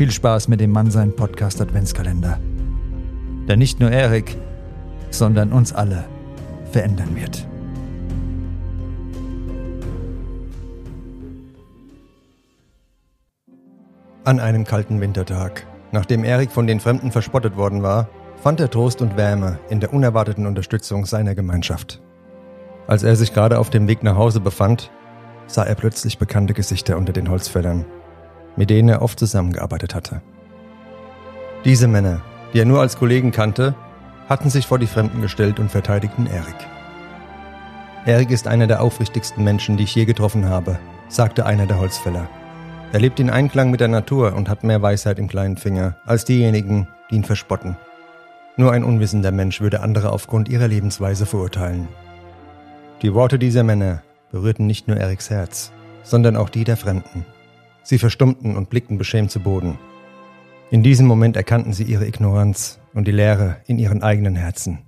Viel Spaß mit dem Mann sein Podcast Adventskalender. Der nicht nur Erik, sondern uns alle verändern wird. An einem kalten Wintertag, nachdem Erik von den Fremden verspottet worden war, fand er Trost und Wärme in der unerwarteten Unterstützung seiner Gemeinschaft. Als er sich gerade auf dem Weg nach Hause befand, sah er plötzlich bekannte Gesichter unter den Holzfällern mit denen er oft zusammengearbeitet hatte. Diese Männer, die er nur als Kollegen kannte, hatten sich vor die Fremden gestellt und verteidigten Erik. Erik ist einer der aufrichtigsten Menschen, die ich je getroffen habe, sagte einer der Holzfäller. Er lebt in Einklang mit der Natur und hat mehr Weisheit im kleinen Finger als diejenigen, die ihn verspotten. Nur ein unwissender Mensch würde andere aufgrund ihrer Lebensweise verurteilen. Die Worte dieser Männer berührten nicht nur Eriks Herz, sondern auch die der Fremden. Sie verstummten und blickten beschämt zu Boden. In diesem Moment erkannten sie ihre Ignoranz und die Leere in ihren eigenen Herzen.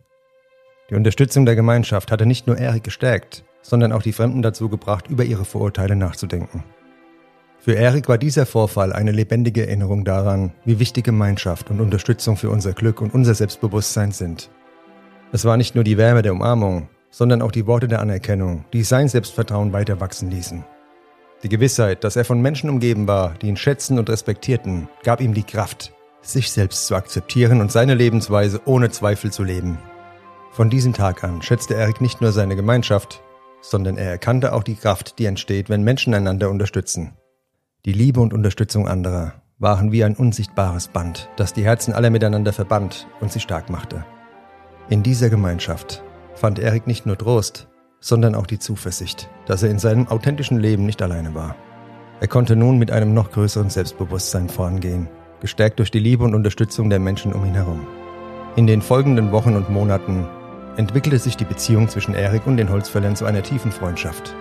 Die Unterstützung der Gemeinschaft hatte nicht nur Erik gestärkt, sondern auch die Fremden dazu gebracht, über ihre Vorurteile nachzudenken. Für Erik war dieser Vorfall eine lebendige Erinnerung daran, wie wichtig Gemeinschaft und Unterstützung für unser Glück und unser Selbstbewusstsein sind. Es war nicht nur die Wärme der Umarmung, sondern auch die Worte der Anerkennung, die sein Selbstvertrauen weiter wachsen ließen. Die Gewissheit, dass er von Menschen umgeben war, die ihn schätzen und respektierten, gab ihm die Kraft, sich selbst zu akzeptieren und seine Lebensweise ohne Zweifel zu leben. Von diesem Tag an schätzte Erik nicht nur seine Gemeinschaft, sondern er erkannte auch die Kraft, die entsteht, wenn Menschen einander unterstützen. Die Liebe und Unterstützung anderer waren wie ein unsichtbares Band, das die Herzen aller miteinander verband und sie stark machte. In dieser Gemeinschaft fand Erik nicht nur Trost, sondern auch die Zuversicht, dass er in seinem authentischen Leben nicht alleine war. Er konnte nun mit einem noch größeren Selbstbewusstsein vorangehen, gestärkt durch die Liebe und Unterstützung der Menschen um ihn herum. In den folgenden Wochen und Monaten entwickelte sich die Beziehung zwischen Erik und den Holzfällern zu einer tiefen Freundschaft.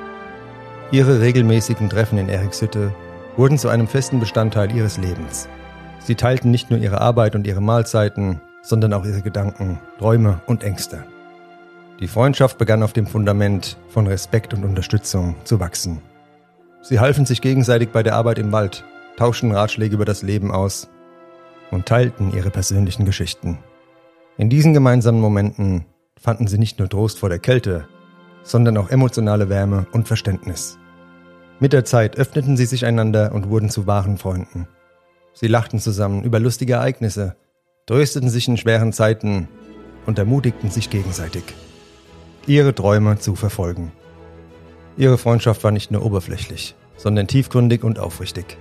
Ihre regelmäßigen Treffen in Eriks Hütte wurden zu einem festen Bestandteil ihres Lebens. Sie teilten nicht nur ihre Arbeit und ihre Mahlzeiten, sondern auch ihre Gedanken, Träume und Ängste. Die Freundschaft begann auf dem Fundament von Respekt und Unterstützung zu wachsen. Sie halfen sich gegenseitig bei der Arbeit im Wald, tauschten Ratschläge über das Leben aus und teilten ihre persönlichen Geschichten. In diesen gemeinsamen Momenten fanden sie nicht nur Trost vor der Kälte, sondern auch emotionale Wärme und Verständnis. Mit der Zeit öffneten sie sich einander und wurden zu wahren Freunden. Sie lachten zusammen über lustige Ereignisse, trösteten sich in schweren Zeiten und ermutigten sich gegenseitig ihre Träume zu verfolgen. Ihre Freundschaft war nicht nur oberflächlich, sondern tiefgründig und aufrichtig.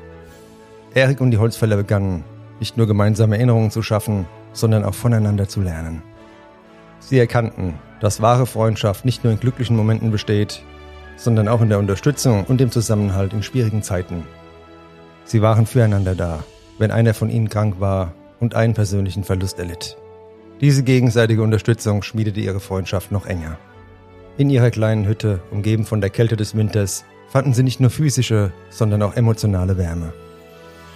Erik und die Holzfäller begannen, nicht nur gemeinsame Erinnerungen zu schaffen, sondern auch voneinander zu lernen. Sie erkannten, dass wahre Freundschaft nicht nur in glücklichen Momenten besteht, sondern auch in der Unterstützung und dem Zusammenhalt in schwierigen Zeiten. Sie waren füreinander da, wenn einer von ihnen krank war und einen persönlichen Verlust erlitt. Diese gegenseitige Unterstützung schmiedete ihre Freundschaft noch enger. In ihrer kleinen Hütte, umgeben von der Kälte des Winters, fanden sie nicht nur physische, sondern auch emotionale Wärme.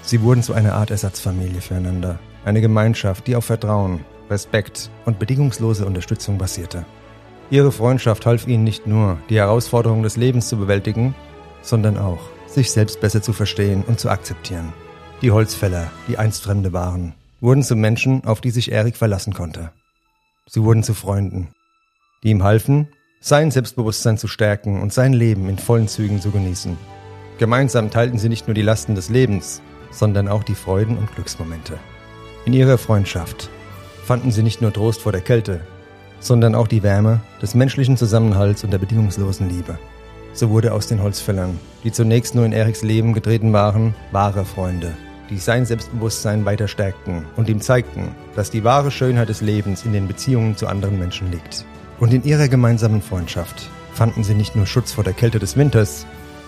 Sie wurden zu einer Art Ersatzfamilie füreinander, eine Gemeinschaft, die auf Vertrauen, Respekt und bedingungslose Unterstützung basierte. Ihre Freundschaft half ihnen nicht nur, die Herausforderungen des Lebens zu bewältigen, sondern auch, sich selbst besser zu verstehen und zu akzeptieren. Die Holzfäller, die einst Fremde waren, wurden zu Menschen, auf die sich Erik verlassen konnte. Sie wurden zu Freunden, die ihm halfen, sein Selbstbewusstsein zu stärken und sein Leben in vollen Zügen zu genießen. Gemeinsam teilten sie nicht nur die Lasten des Lebens, sondern auch die Freuden und Glücksmomente. In ihrer Freundschaft fanden sie nicht nur Trost vor der Kälte, sondern auch die Wärme des menschlichen Zusammenhalts und der bedingungslosen Liebe. So wurde aus den Holzfällern, die zunächst nur in Eriks Leben getreten waren, wahre Freunde, die sein Selbstbewusstsein weiter stärkten und ihm zeigten, dass die wahre Schönheit des Lebens in den Beziehungen zu anderen Menschen liegt. Und in ihrer gemeinsamen Freundschaft fanden sie nicht nur Schutz vor der Kälte des Winters,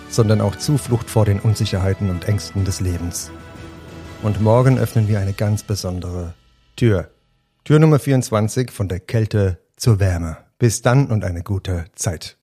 sondern auch Zuflucht vor den Unsicherheiten und Ängsten des Lebens. Und morgen öffnen wir eine ganz besondere Tür. Tür Nummer 24 von der Kälte zur Wärme. Bis dann und eine gute Zeit.